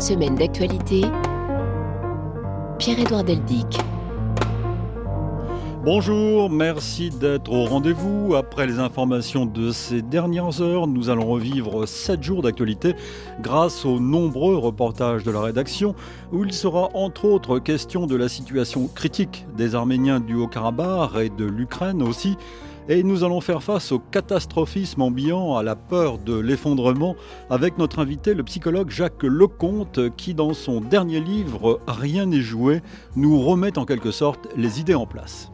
Semaine d'actualité. Pierre-Édouard Deldic. Bonjour, merci d'être au rendez-vous. Après les informations de ces dernières heures, nous allons revivre 7 jours d'actualité grâce aux nombreux reportages de la rédaction où il sera entre autres question de la situation critique des Arméniens du Haut-Karabakh et de l'Ukraine aussi. Et nous allons faire face au catastrophisme ambiant, à la peur de l'effondrement, avec notre invité, le psychologue Jacques Lecomte, qui dans son dernier livre Rien n'est joué, nous remet en quelque sorte les idées en place.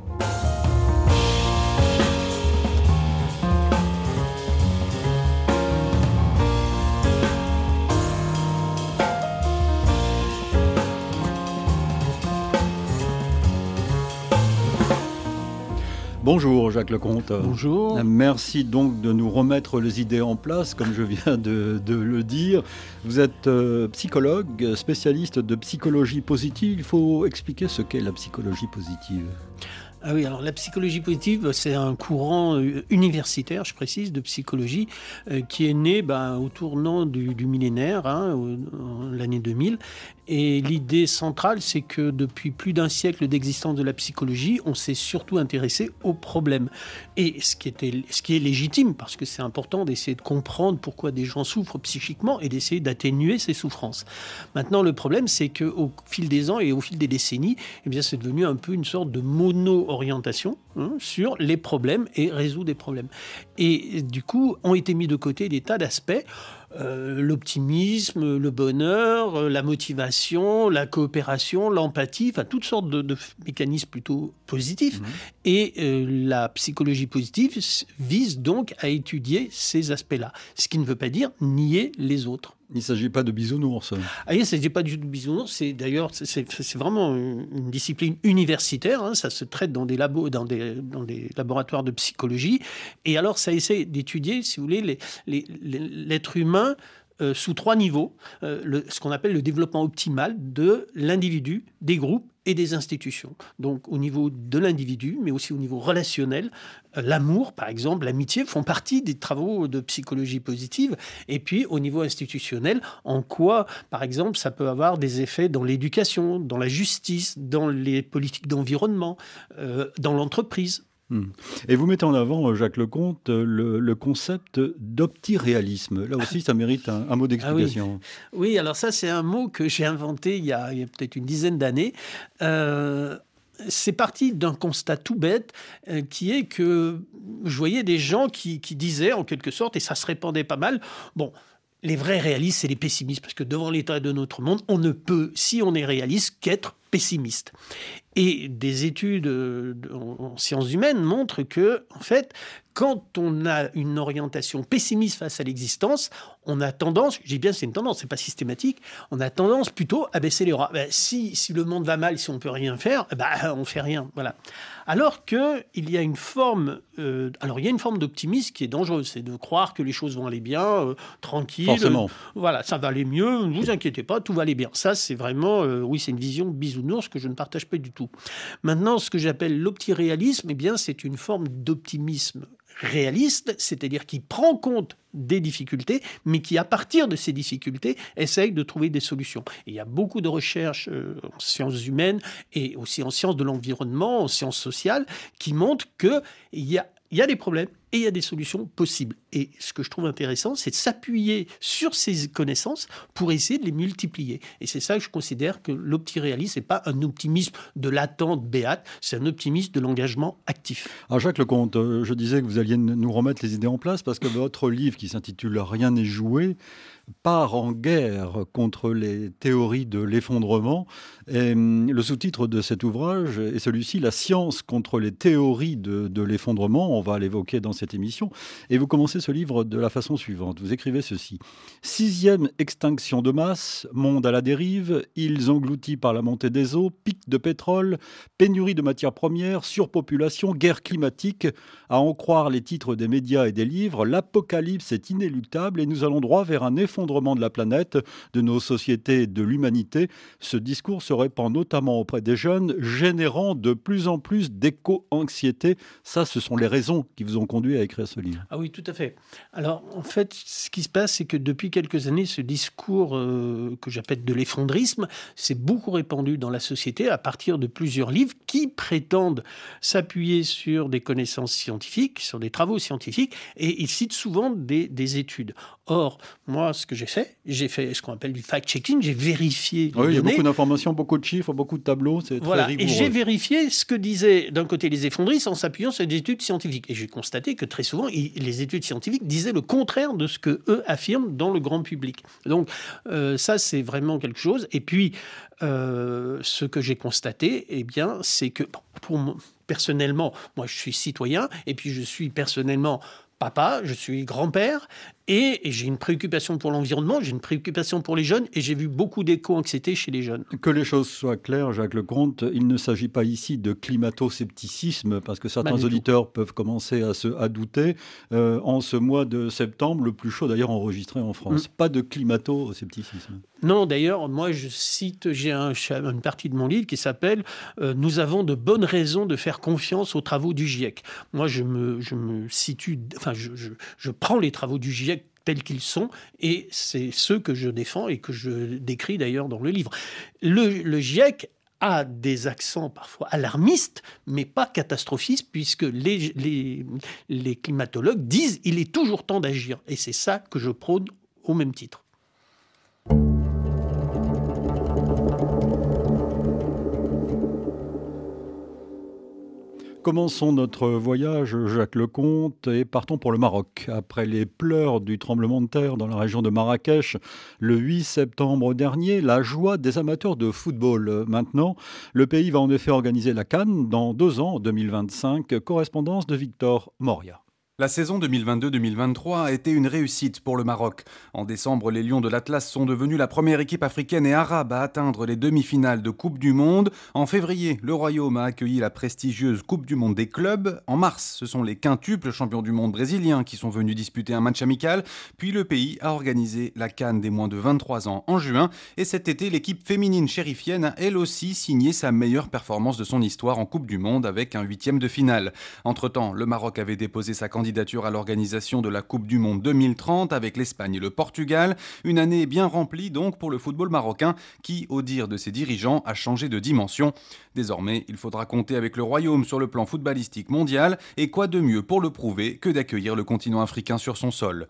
Bonjour Jacques Lecomte. Bonjour. Merci donc de nous remettre les idées en place, comme je viens de, le dire. Vous êtes euh, psychologue, spécialiste de psychologie positive. Il faut expliquer ce qu'est la psychologie positive. Ah oui, alors la psychologie positive, c'est un courant euh, universitaire, je précise, de psychologie, euh, qui est né ben, au tournant du, millénaire, hein, l'année 2000, et l'idée centrale, c'est que depuis plus d'un siècle d'existence de la psychologie, on s'est surtout intéressé aux problèmes. Et ce qui, était, ce qui est légitime, parce que c'est important d'essayer de comprendre pourquoi des gens souffrent psychiquement et d'essayer d'atténuer ces souffrances. Maintenant, le problème, c'est qu'au fil des ans et au fil des décennies, eh bien, c'est devenu un peu une sorte de mono-orientation hein, sur les problèmes et résoudre des problèmes. Et du coup, ont été mis de côté des tas d'aspects euh, l'optimisme, le bonheur, euh, la motivation, la coopération, l'empathie, enfin toutes sortes de, mécanismes plutôt positifs. Mhm. Et euh, la psychologie positive vise donc à étudier ces aspects-là, ce qui ne veut pas dire nier les autres. Il ne s'agit pas de bisounours. Ah, il ne s'agit pas du tout de bisounours. C'est d'ailleurs, c'est vraiment une discipline universitaire. Hein. ça se traite dans des labos, dans des, dans des laboratoires de psychologie. Et alors, ça essaie d'étudier, si vous voulez, l'être humain euh, sous trois niveaux, euh, ce qu'on appelle le développement optimal de l'individu, des groupes et des institutions. Donc au niveau de l'individu, mais aussi au niveau relationnel, euh, l'amour, par exemple, l'amitié font partie des travaux de psychologie positive. Et puis au niveau institutionnel, en quoi, par exemple, ça peut avoir des effets dans l'éducation, dans la justice, dans les politiques d'environnement, dans l'entreprise. Hmm. Et vous mettez en avant, euh, Jacques Lecomte, euh, le, concept d'optiréalisme. Là aussi, ça mérite un, mot d'explication. Ah oui. alors ça, c'est un mot que j'ai inventé il y a, peut-être une dizaine d'années. Euh, c'est parti d'un constat tout bête qui est que je voyais des gens qui, qui, disaient en quelque sorte, et ça se répandait pas mal, bon, les vrais réalistes, c'est les pessimistes, parce que devant l'état de notre monde, on ne peut, si on est réaliste, qu'être pessimiste. Et des études euh, en sciences humaines montrent que, en fait, quand on a une orientation pessimiste face à l'existence, on a tendance, je dis bien c'est une tendance, c'est pas systématique, on a tendance plutôt à baisser les bras. Ben, si, si le monde va mal, si on peut rien faire, ben, on fait rien. Voilà. Alors que il y a une forme, euh, alors il y a une forme d'optimisme qui est dangereuse, c'est de croire que les choses vont aller bien, euh, tranquille. Forcément. voilà, ça va aller mieux, ne vous inquiétez pas, tout va aller bien. Ça, c'est vraiment, oui, c'est une vision bisounours que je ne partage pas du tout. Maintenant, ce que j'appelle l'optiréalisme, eh bien, c'est une forme d'optimisme réaliste, c'est-à-dire qui prend compte des difficultés, mais qui, à partir de ces difficultés, essaye de trouver des solutions. il y a beaucoup de recherches euh, en sciences humaines et aussi en sciences de l'environnement, en sciences sociales, qui montrent qu'il il y a des problèmes et il y a des solutions possibles. Et ce que je trouve intéressant, c'est de s'appuyer sur ces connaissances pour essayer de les multiplier. Et c'est ça que je considère que l'optiréalisme n'est pas un optimisme de l'attente béate, c'est un optimisme de l'engagement actif. Alors Jacques Lecomte, euh, je disais que vous alliez nous remettre les idées en place parce que votre livre qui s'intitule Rien n'est joué part en guerre contre les théories de l'effondrement. Et hum, le sous-titre de cet ouvrage est celui-ci, La science contre les théories de, de l'effondrement. On va l'évoquer dans cette émission. Et vous commencez ce livre de la façon suivante. Vous écrivez ceci. Sixième extinction de masse, monde à la dérive, îles englouties par la montée des eaux, pic de pétrole, pénurie de matières premières, surpopulation, guerre climatique. À en croire les titres des médias et des livres, l'apocalypse est inéluctable et nous allons droit vers un effondrement de la planète, de nos sociétés, de l'humanité. Ce discours se répand notamment auprès des jeunes, générant de plus en plus d'éco-anxiété. Ça, ce sont les raisons qui vous ont conduit à écrire ce livre. Ah oui, tout à fait. Alors, en fait, ce qui se passe, c'est que depuis quelques années, ce discours euh, que j'appelle de l'effondrisme s'est beaucoup répandu dans la société à partir de plusieurs livres qui prétendent s'appuyer sur des connaissances scientifiques, sur des travaux scientifiques, et ils citent souvent des études. Or, moi, ce que j'ai fait, j'ai fait ce qu'on appelle du fact-checking, j'ai vérifié. Les oui, il y a beaucoup d'informations, beaucoup de chiffres, beaucoup de tableaux, c'est voilà. très rigoureux. Et j'ai vérifié ce que disaient d'un côté les effondristes en s'appuyant sur des études scientifiques. Et j'ai constaté que très souvent, les études scientifiques disaient le contraire de ce que eux affirment dans le grand public. Donc, euh, ça, c'est vraiment quelque chose. Et puis, euh, ce que j'ai constaté, eh bien, c'est que pour moi, personnellement, moi, je suis citoyen, et puis je suis personnellement papa, je suis grand-père, et, j'ai une préoccupation pour l'environnement, j'ai une préoccupation pour les jeunes, et j'ai vu beaucoup d'éco-anxiété chez les jeunes. Que les choses soient claires, Jacques Lecomte, il ne s'agit pas ici de climato-scepticisme, parce que certains auditeurs peuvent commencer à se à douter. Euh, en ce mois de septembre, le plus chaud d'ailleurs enregistré en France, mm. pas de climato-scepticisme. Non, d'ailleurs, moi je cite, j'ai un, une partie de mon livre qui s'appelle euh, Nous avons de bonnes raisons de faire confiance aux travaux du GIEC. Moi je me, je me situe, enfin je, je, je prends les travaux du GIEC tels qu'ils sont, et c'est ceux que je défends et que je décris d'ailleurs dans le livre. Le, GIEC a des accents parfois alarmistes, mais pas catastrophistes, puisque les, les, les climatologues disent il est toujours temps d'agir. Et c'est ça que je prône au même titre. Commençons notre voyage, Jacques Lecomte, et partons pour le Maroc. Après les pleurs du tremblement de terre dans la région de Marrakech le 8 septembre dernier, la joie des amateurs de football. Maintenant, le pays va en effet organiser la Cannes dans deux ans, 2025. Correspondance de Victor Moria. La saison 2022-2023 a été une réussite pour le Maroc. En décembre, les Lions de l'Atlas sont devenus la première équipe africaine et arabe à atteindre les demi-finales de Coupe du Monde. En février, le Royaume a accueilli la prestigieuse Coupe du Monde des clubs. En mars, ce sont les quintuples champions du monde brésiliens qui sont venus disputer un match amical. Puis le pays a organisé la Cannes des moins de 23 ans en juin. Et cet été, l'équipe féminine chérifienne a elle aussi signé sa meilleure performance de son histoire en Coupe du Monde avec un huitième de finale. Entre-temps, le Maroc avait déposé sa candidature candidature à l'organisation de la Coupe du Monde 2030 avec l'Espagne et le Portugal. Une année bien remplie donc pour le football marocain qui, au dire de ses dirigeants, a changé de dimension. Désormais, il faudra compter avec le Royaume sur le plan footballistique mondial et quoi de mieux pour le prouver que d'accueillir le continent africain sur son sol?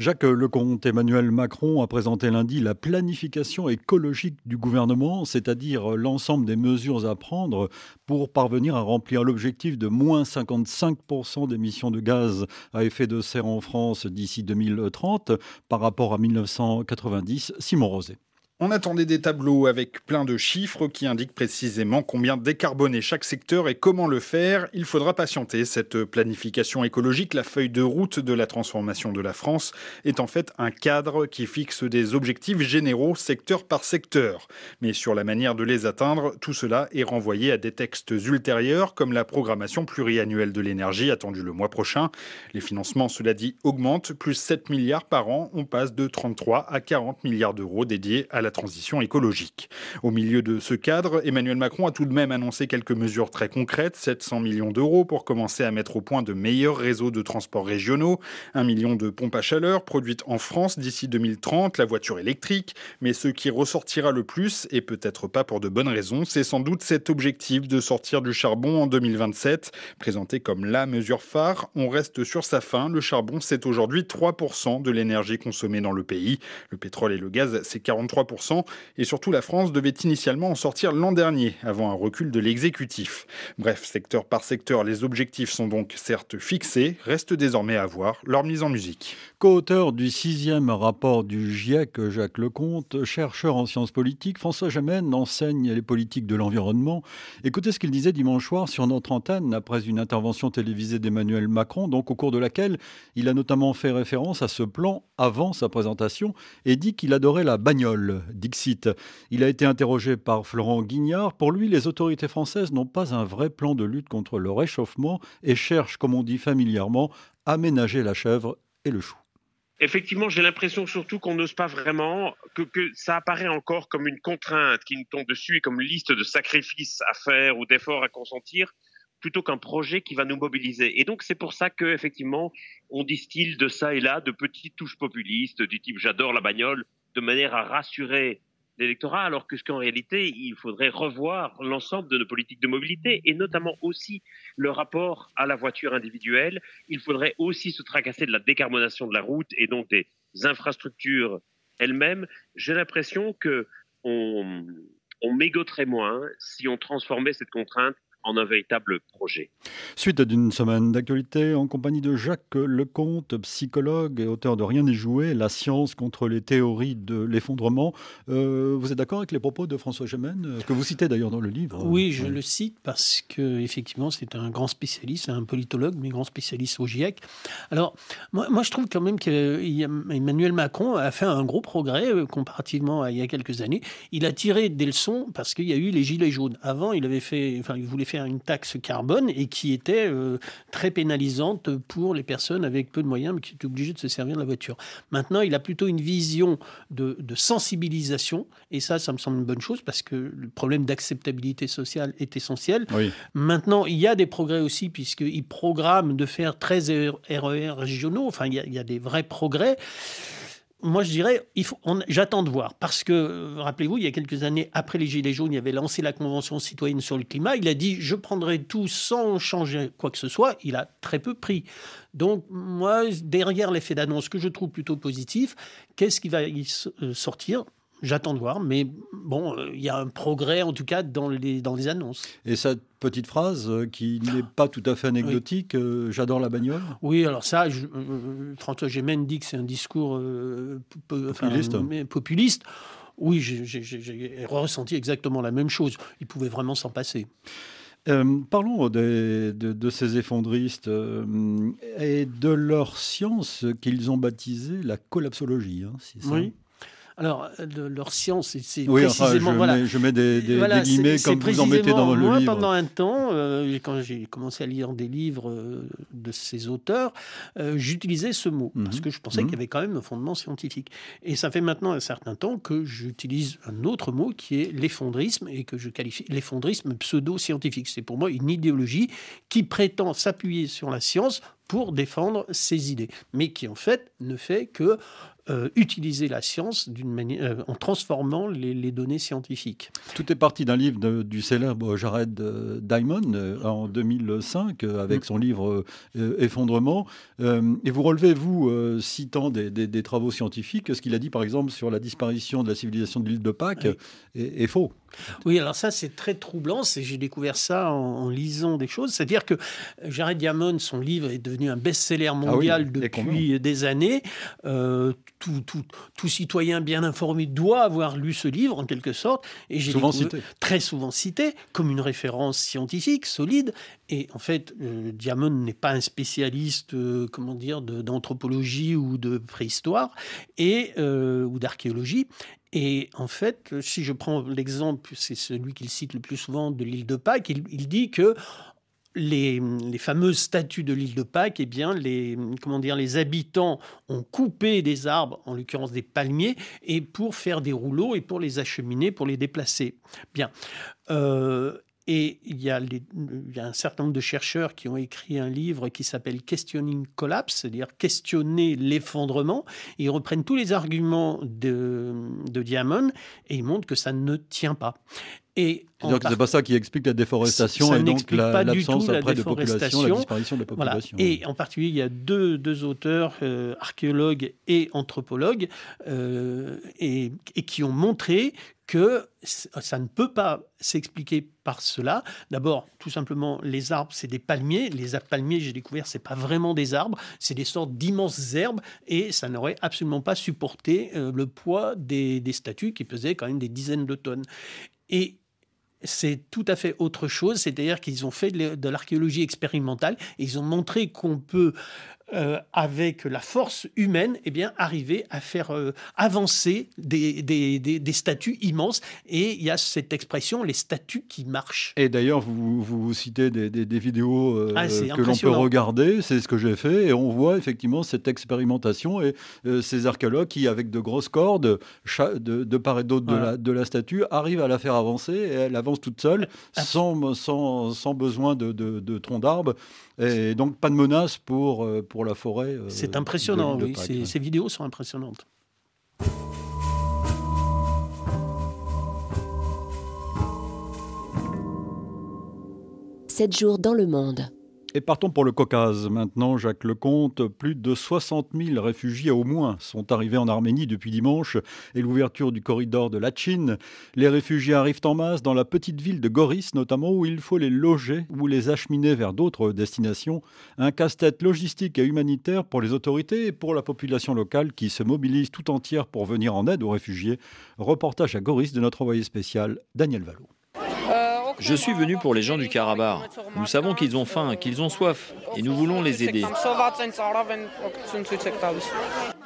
Jacques Lecomte, Emmanuel Macron a présenté lundi la planification écologique du gouvernement, c'est-à-dire l'ensemble des mesures à prendre pour parvenir à remplir l'objectif de moins 55% d'émissions de gaz à effet de serre en France d'ici 2030 par rapport à 1990. Simon Rosé. On attendait des tableaux avec plein de chiffres qui indiquent précisément combien décarboner chaque secteur et comment le faire. Il faudra patienter. Cette planification écologique, la feuille de route de la transformation de la France, est en fait un cadre qui fixe des objectifs généraux secteur par secteur. Mais sur la manière de les atteindre, tout cela est renvoyé à des textes ultérieurs comme la programmation pluriannuelle de l'énergie attendue le mois prochain. Les financements, cela dit, augmentent, plus 7 milliards par an. On passe de 33 à 40 milliards d'euros dédiés à la transition écologique. Au milieu de ce cadre, Emmanuel Macron a tout de même annoncé quelques mesures très concrètes, 700 millions d'euros pour commencer à mettre au point de meilleurs réseaux de transports régionaux, 1 million de pompes à chaleur produites en France d'ici 2030, la voiture électrique, mais ce qui ressortira le plus, et peut-être pas pour de bonnes raisons, c'est sans doute cet objectif de sortir du charbon en 2027, présenté comme la mesure phare. On reste sur sa fin, le charbon c'est aujourd'hui 3% de l'énergie consommée dans le pays, le pétrole et le gaz c'est 43% et surtout la France devait initialement en sortir l'an dernier, avant un recul de l'exécutif. Bref, secteur par secteur, les objectifs sont donc certes fixés, reste désormais à voir leur mise en musique. Co-auteur du sixième rapport du GIEC, Jacques Lecomte, chercheur en sciences politiques, François Gemène enseigne les politiques de l'environnement. Écoutez ce qu'il disait dimanche soir sur notre antenne après une intervention télévisée d'Emmanuel Macron, donc au cours de laquelle il a notamment fait référence à ce plan avant sa présentation et dit qu'il adorait la bagnole. Dixit. Il a été interrogé par Florent Guignard. Pour lui, les autorités françaises n'ont pas un vrai plan de lutte contre le réchauffement et cherchent, comme on dit familièrement, à ménager la chèvre et le chou. Effectivement, j'ai l'impression surtout qu'on n'ose pas vraiment, que, que, ça apparaît encore comme une contrainte qui nous tombe dessus et comme une liste de sacrifices à faire ou d'efforts à consentir, plutôt qu'un projet qui va nous mobiliser. Et donc c'est pour ça que effectivement, on distille de ça et là de petites touches populistes du type j'adore la bagnole, de manière à rassurer l'électorat, alors que ce qu'en réalité, il faudrait revoir l'ensemble de nos politiques de mobilité et notamment aussi le rapport à la voiture individuelle. Il faudrait aussi se tracasser de la décarbonation de la route et donc des infrastructures elles-mêmes. J'ai l'impression que on, on mégoterait moins si on transformait cette contrainte en un véritable projet. Suite d'une semaine d'actualité en compagnie de Jacques Lecomte, psychologue et auteur de Rien n'est joué, la science contre les théories de l'effondrement. Euh, vous êtes d'accord avec les propos de François Gemène, euh, que vous citez d'ailleurs dans le livre? Oui, je le cite parce que effectivement c'est un grand spécialiste, un politologue, mais grand spécialiste au GIEC. Alors moi, moi je trouve quand même qu'Emmanuel Macron a fait un gros progrès euh, comparativement à il y a quelques années. Il a tiré des leçons parce qu'il y a eu les gilets jaunes. Avant, il avait fait, enfin, il voulait faire une taxe carbone et qui était euh, très pénalisante pour les personnes avec peu de moyens, mais qui étaient obligées de se servir de la voiture. Maintenant, il a plutôt une vision de, sensibilisation, et ça, ça me semble une bonne chose, parce que le problème d'acceptabilité sociale est essentiel. Maintenant, il y a des progrès aussi, puisqu'il programme de faire 13 RER régionaux, enfin, il y il y a des vrais progrès moi, je dirais, j'attends de voir. Parce que, euh, rappelez-vous, il y a quelques années, après les Gilets jaunes, il avait lancé la Convention citoyenne sur le climat. Il a dit Je prendrai tout sans changer quoi que ce soit. Il a très peu pris. Donc, moi, derrière l'effet d'annonce que je trouve plutôt positif, qu'est-ce qui va y euh, sortir? J'attends de voir, mais bon, euh, il y a un progrès en tout cas dans les, dans les annonces. Et cette petite phrase euh, qui n'est pas tout à fait anecdotique, euh, j'adore la bagnole Oui, alors ça, je, François Gémen dit que c'est un discours populiste. populiste. Oui, j'ai ressenti exactement la même chose. Il pouvait vraiment s'en passer. parlons de, de, ces effondristes et de leur science qu'ils ont baptisée la collapsologie. Hein, ça? Oui. Alors, de leur science, c'est précisément. je, voilà, mets, je mets des, guillemets comme vous en mettez dans le moi, livre. pendant un temps, euh, quand j'ai commencé à lire des livres euh, de ces auteurs, euh, j'utilisais ce mot parce mhm. que je pensais mhm. qu'il y avait quand même un fondement scientifique. Et ça fait maintenant un certain temps que j'utilise un autre mot qui est l'effondrisme et que je qualifie l'effondrisme pseudo-scientifique. C'est pour moi une idéologie qui prétend s'appuyer sur la science pour défendre ses idées, mais qui en fait ne fait que euh, utiliser la science manière, euh, en transformant les, données scientifiques. Tout est parti d'un livre du célèbre Jared euh, Diamond en 2005 avec mm. son livre Effondrement. et vous relevez, vous, citant des, travaux scientifiques, ce qu'il a dit par exemple sur la disparition de la civilisation de l'île de Pâques est, faux. Oui, alors ça c'est très troublant. J'ai découvert ça en, lisant des choses. C'est-à-dire que Jared Diamond, son livre est devenu un best-seller ah mondial depuis des années tout, citoyen bien informé doit avoir lu ce livre, en quelque sorte. Et j'ai souvent cité. Très souvent cité, comme une référence scientifique, solide. Et en fait, euh, Diamond n'est pas un spécialiste, euh, comment dire, d'anthropologie ou de préhistoire et, euh, ou d'archéologie. Et en fait, si je prends l'exemple, c'est celui qu'il cite le plus souvent de l'île de Pâques, il dit que les, fameuses statues de l'île de Pâques, eh bien, les, comment dire, les habitants ont coupé des arbres, en l'occurrence des palmiers, et pour faire des rouleaux et pour les acheminer, pour les déplacer. Bien. Euh, et il y, a un certain nombre de chercheurs qui ont écrit un livre qui s'appelle Questioning Collapse, c'est-à-dire questionner l'effondrement. Ils reprennent tous les arguments de, de Diamond et ils montrent que ça ne tient pas. Et c'est pas ça qui explique la déforestation et donc l'absence après de population, la disparition de la population. Et en particulier, il y a deux, deux auteurs, euh, archéologues et anthropologues, euh, et, et, qui ont montré que ça ne peut pas s'expliquer par cela. D'abord, tout simplement, les arbres, c'est des palmiers. Les palmiers, j'ai découvert, c'est pas vraiment des arbres, c'est des sortes d'immenses herbes, et ça n'aurait absolument pas supporté euh, le poids des, des statues qui pesaient quand même des dizaines de tonnes. Et c'est tout à fait autre chose, c'est-à-dire qu'ils ont fait de l'archéologie expérimentale et ils ont montré qu'on peut euh, avec la force humaine, eh bien, arriver à faire euh, avancer des, des, des, statues immenses. Et il y a cette expression, les statues qui marchent. Et d'ailleurs, vous, vous, citez des, vidéos euh, ah, que l'on peut regarder, c'est ce que j'ai fait, et on voit effectivement cette expérimentation et ces archéologues qui, avec de grosses cordes, de, de part et d'autre de, la, de la statue, arrivent à la faire avancer, et elle avance toute seule, sans, sans, sans besoin de, de, de tronc d'arbre. Et donc pas de menace pour, pour la forêt. Euh, c'est impressionnant, oui. ces, vidéos sont impressionnantes. Sept jours dans le monde. Et partons pour le Caucase. Maintenant, Jacques Lecomte, plus de 60 000 réfugiés au moins sont arrivés en Arménie depuis dimanche et l'ouverture du corridor de Lachin. Les réfugiés arrivent en masse dans la petite ville de Goris, notamment où il faut les loger ou les acheminer vers d'autres destinations. Un casse-tête logistique et humanitaire pour les autorités et pour la population locale qui se mobilise tout entière pour venir en aide aux réfugiés. Reportage à Goris de notre envoyé spécial, Daniel Vallot. Je suis venu pour les gens du Karabakh. Nous savons qu'ils ont faim, qu'ils ont soif, et nous voulons les aider.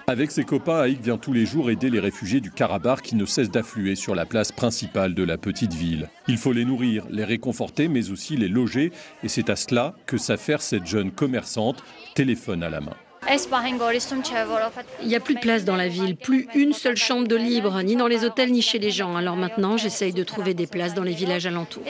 Avec ses copains, Aïk vient tous les jours aider les réfugiés du Karabakh qui ne cessent d'affluer sur la place principale de la petite ville. Il faut les nourrir, les réconforter, mais aussi les loger, et c'est à cela que s'affaire cette jeune commerçante, téléphone à la main. Il n'y a plus de place dans la ville, plus une seule chambre de libre, ni dans les hôtels ni chez les gens. Alors maintenant, j'essaye de trouver des places dans les villages alentours.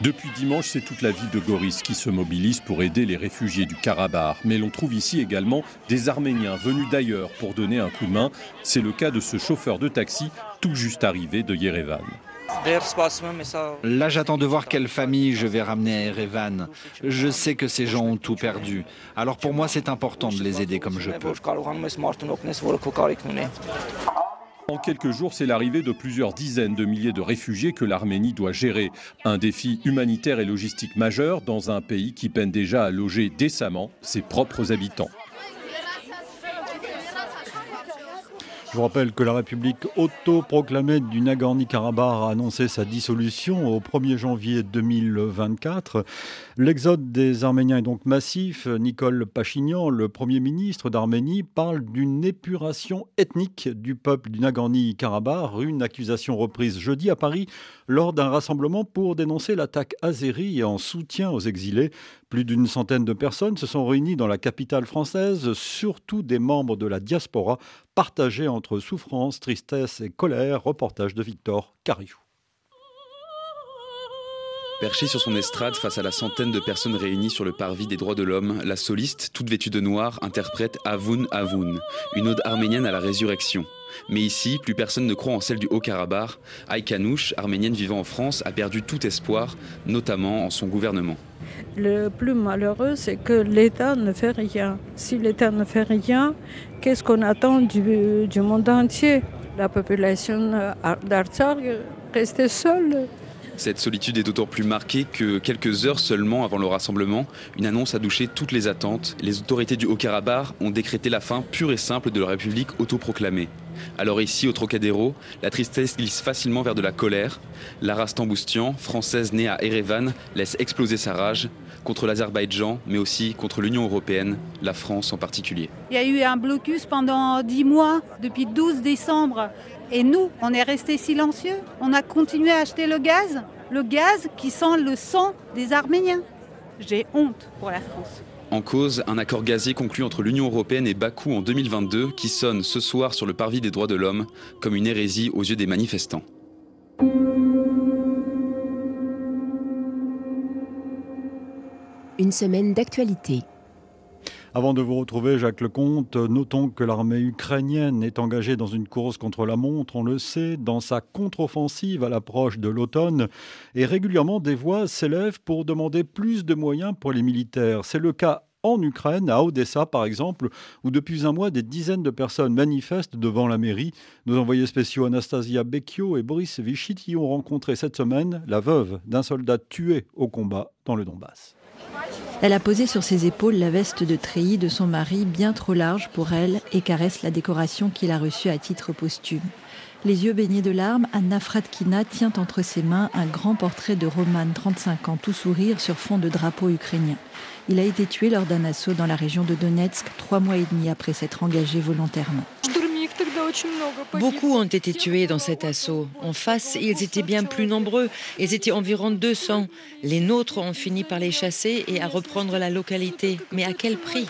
Depuis dimanche, c'est toute la ville de Goris qui se mobilise pour aider les réfugiés du Karabakh. Mais l'on trouve ici également des Arméniens venus d'ailleurs pour donner un coup de main. C'est le cas de ce chauffeur de taxi tout juste arrivé de Yerevan. Là, j'attends de voir quelle famille je vais ramener à Erevan. Je sais que ces gens ont tout perdu. Alors pour moi, c'est important de les aider comme je peux. En quelques jours, c'est l'arrivée de plusieurs dizaines de milliers de réfugiés que l'Arménie doit gérer. Un défi humanitaire et logistique majeur dans un pays qui peine déjà à loger décemment ses propres habitants. Je vous rappelle que la République autoproclamée du Nagorno-Karabakh a annoncé sa dissolution au 1er janvier 2024. L'exode des Arméniens est donc massif. Nicole Pachignan, le Premier ministre d'Arménie, parle d'une épuration ethnique du peuple du Nagorno-Karabakh, une accusation reprise jeudi à Paris lors d'un rassemblement pour dénoncer l'attaque azérie en soutien aux exilés. Plus d'une centaine de personnes se sont réunies dans la capitale française, surtout des membres de la diaspora, partagés entre souffrance, tristesse et colère. Reportage de Victor Cariou. Perchée sur son estrade face à la centaine de personnes réunies sur le parvis des droits de l'homme, la soliste, toute vêtue de noir, interprète Avun Avun, une ode arménienne à la résurrection. Mais ici, plus personne ne croit en celle du Haut-Karabakh. Aïkanouche, arménienne vivant en France, a perdu tout espoir, notamment en son gouvernement. Le plus malheureux, c'est que l'État ne fait rien. Si l'État ne fait rien, qu'est-ce qu'on attend du, monde entier? La population d'Artsakh reste seule. Cette solitude est d'autant plus marquée que quelques heures seulement avant le rassemblement, une annonce a douché toutes les attentes. Les autorités du Haut-Karabakh ont décrété la fin pure et simple de la République autoproclamée. Alors ici, au Trocadéro, la tristesse glisse facilement vers de la colère. Lara Stamboustian, française née à Erevan, laisse exploser sa rage contre l'Azerbaïdjan, mais aussi contre l'Union européenne, la France en particulier. Il y a eu un blocus pendant dix mois, depuis 12 décembre. Et nous, on est restés silencieux. On a continué à acheter le gaz, le gaz qui sent le sang des Arméniens. J'ai honte pour la France. En cause, un accord gazier conclu entre l'Union européenne et Bakou en 2022 qui sonne ce soir sur le parvis des droits de l'homme comme une hérésie aux yeux des manifestants. Une semaine d'actualité. Avant de vous retrouver, Jacques Lecomte, notons que l'armée ukrainienne est engagée dans une course contre la montre, on le sait, dans sa contre-offensive à l'approche de l'automne. Et régulièrement, des voix s'élèvent pour demander plus de moyens pour les militaires. C'est le cas en Ukraine, à Odessa par exemple, où depuis un mois, des dizaines de personnes manifestent devant la mairie. Nos envoyés spéciaux Anastasia Becchio et Boris Vichiti ont rencontré cette semaine la veuve d'un soldat tué au combat dans le Donbass. Elle a posé sur ses épaules la veste de treillis de son mari, bien trop large pour elle, et caresse la décoration qu'il a reçue à titre posthume. Les yeux baignés de larmes, Anna Fradkina tient entre ses mains un grand portrait de Roman, 35 ans, tout sourire sur fond de drapeau ukrainien. Il a été tué lors d'un assaut dans la région de Donetsk, trois mois et demi après s'être engagé volontairement. Beaucoup ont été tués dans cet assaut. En face, ils étaient bien plus nombreux. Ils étaient environ 200. Les nôtres ont fini par les chasser et à reprendre la localité. Mais à quel prix?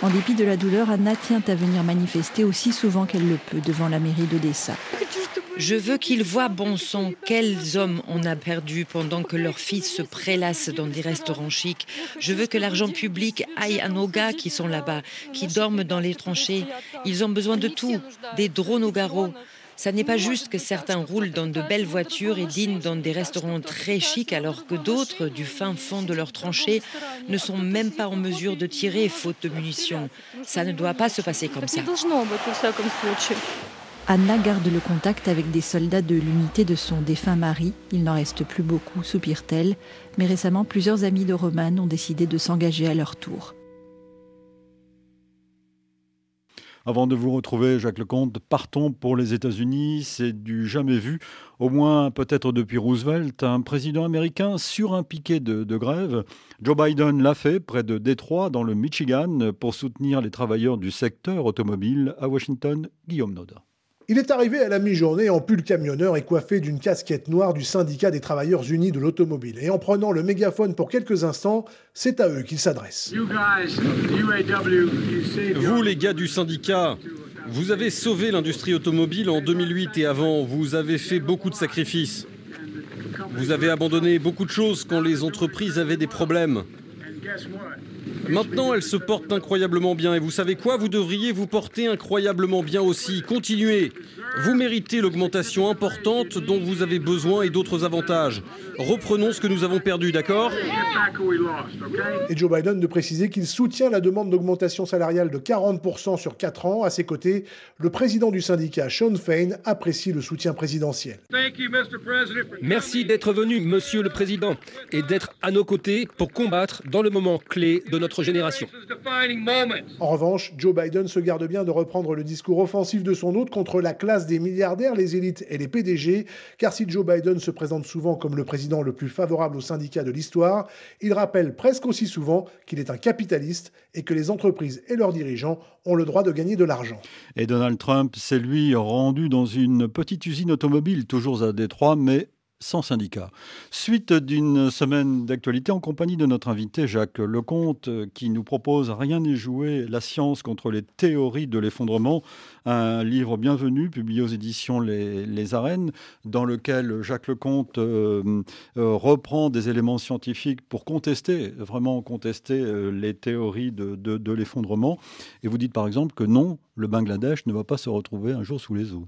En dépit de la douleur, Anna tient à venir manifester aussi souvent qu'elle le peut devant la mairie d'Odessa. Je veux qu'ils voient bon sang quels hommes on a perdus pendant que leurs fils se prélassent dans des restaurants chics. Je veux que l'argent public aille à nos gars qui sont là-bas, qui dorment dans les tranchées. Ils ont besoin de tout, des drones au garrot. Ça n'est pas juste que certains roulent dans de belles voitures et dînent dans des restaurants très chics alors que d'autres, du fin fond de leurs tranchées, ne sont même pas en mesure de tirer faute de munitions. Ça ne doit pas se passer comme ça. Anna garde le contact avec des soldats de l'unité de son défunt mari. Il n'en reste plus beaucoup, soupire-t-elle, mais récemment plusieurs amis de Roman ont décidé de s'engager à leur tour. Avant de vous retrouver, Jacques Lecomte, partons pour les États-Unis. C'est du jamais vu, au moins peut-être depuis Roosevelt, un président américain sur un piquet de, grève. Joe Biden l'a fait près de Détroit, dans le Michigan, pour soutenir les travailleurs du secteur automobile. À Washington, Guillaume Noda. Il est arrivé à la mi-journée en pull camionneur et coiffé d'une casquette noire du syndicat des travailleurs unis de l'automobile. Et en prenant le mégaphone pour quelques instants, c'est à eux qu'il s'adresse. Vous, les gars du syndicat, vous avez sauvé l'industrie automobile en 2008 et avant. Vous avez fait beaucoup de sacrifices. Vous avez abandonné beaucoup de choses quand les entreprises avaient des problèmes. Maintenant, elles se portent incroyablement bien. Et vous savez quoi? Vous devriez vous porter incroyablement bien aussi. Continuez. Vous méritez l'augmentation importante dont vous avez besoin et d'autres avantages. Reprenons ce que nous avons perdu, d'accord Et Joe Biden de préciser qu'il soutient la demande d'augmentation salariale de 40% sur 4 ans. À ses côtés, le président du syndicat, Sean Fain, apprécie le soutien présidentiel. Merci d'être venu, monsieur le président, et d'être à nos côtés pour combattre dans le moment clé de notre génération. En revanche, Joe Biden se garde bien de reprendre le discours offensif de son hôte contre la classe des milliardaires, les élites et les PDG, car si Joe Biden se présente souvent comme le président le plus favorable aux syndicats de l'histoire, il rappelle presque aussi souvent qu'il est un capitaliste et que les entreprises et leurs dirigeants ont le droit de gagner de l'argent. Et Donald Trump s'est lui rendu dans une petite usine automobile, toujours à Détroit, mais sans syndicat. Suite d'une semaine d'actualité en compagnie de notre invité Jacques Lecomte qui nous propose Rien n'est joué, la science contre les théories de l'effondrement, un livre bienvenu publié aux éditions Les, Arènes dans lequel Jacques Lecomte euh, euh, reprend des éléments scientifiques pour contester, vraiment contester euh, les théories de, de l'effondrement. Et vous dites par exemple que non, le Bangladesh ne va pas se retrouver un jour sous les eaux.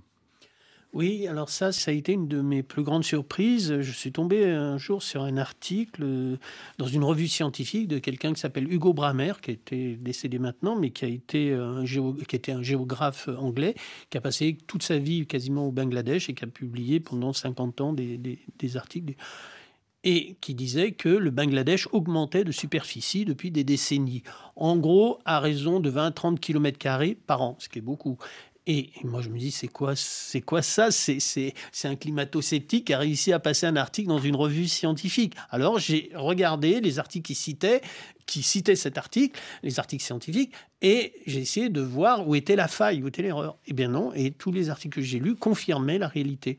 Oui, alors ça, ça a été une de mes plus grandes surprises. Je suis tombé un jour sur un article euh, dans une revue scientifique de quelqu'un qui s'appelle Hugo Bramer, qui était décédé maintenant, mais qui a été un, était un géographe anglais, qui a passé toute sa vie quasiment au Bangladesh et qui a publié pendant 50 ans des, des articles et qui disait que le Bangladesh augmentait de superficie depuis des décennies. En gros, à raison de 20-30 km par an, ce qui est beaucoup. Et moi, je me dis, c'est quoi, c'est quoi ça? C'est, un climato-sceptique qui a réussi à passer un article dans une revue scientifique. Alors, j'ai regardé les articles qui citaient, qui citaient cet article, les articles scientifiques, et j'ai essayé de voir où était la faille, où était l'erreur. Eh bien non, et tous les articles que j'ai lus confirmaient la réalité.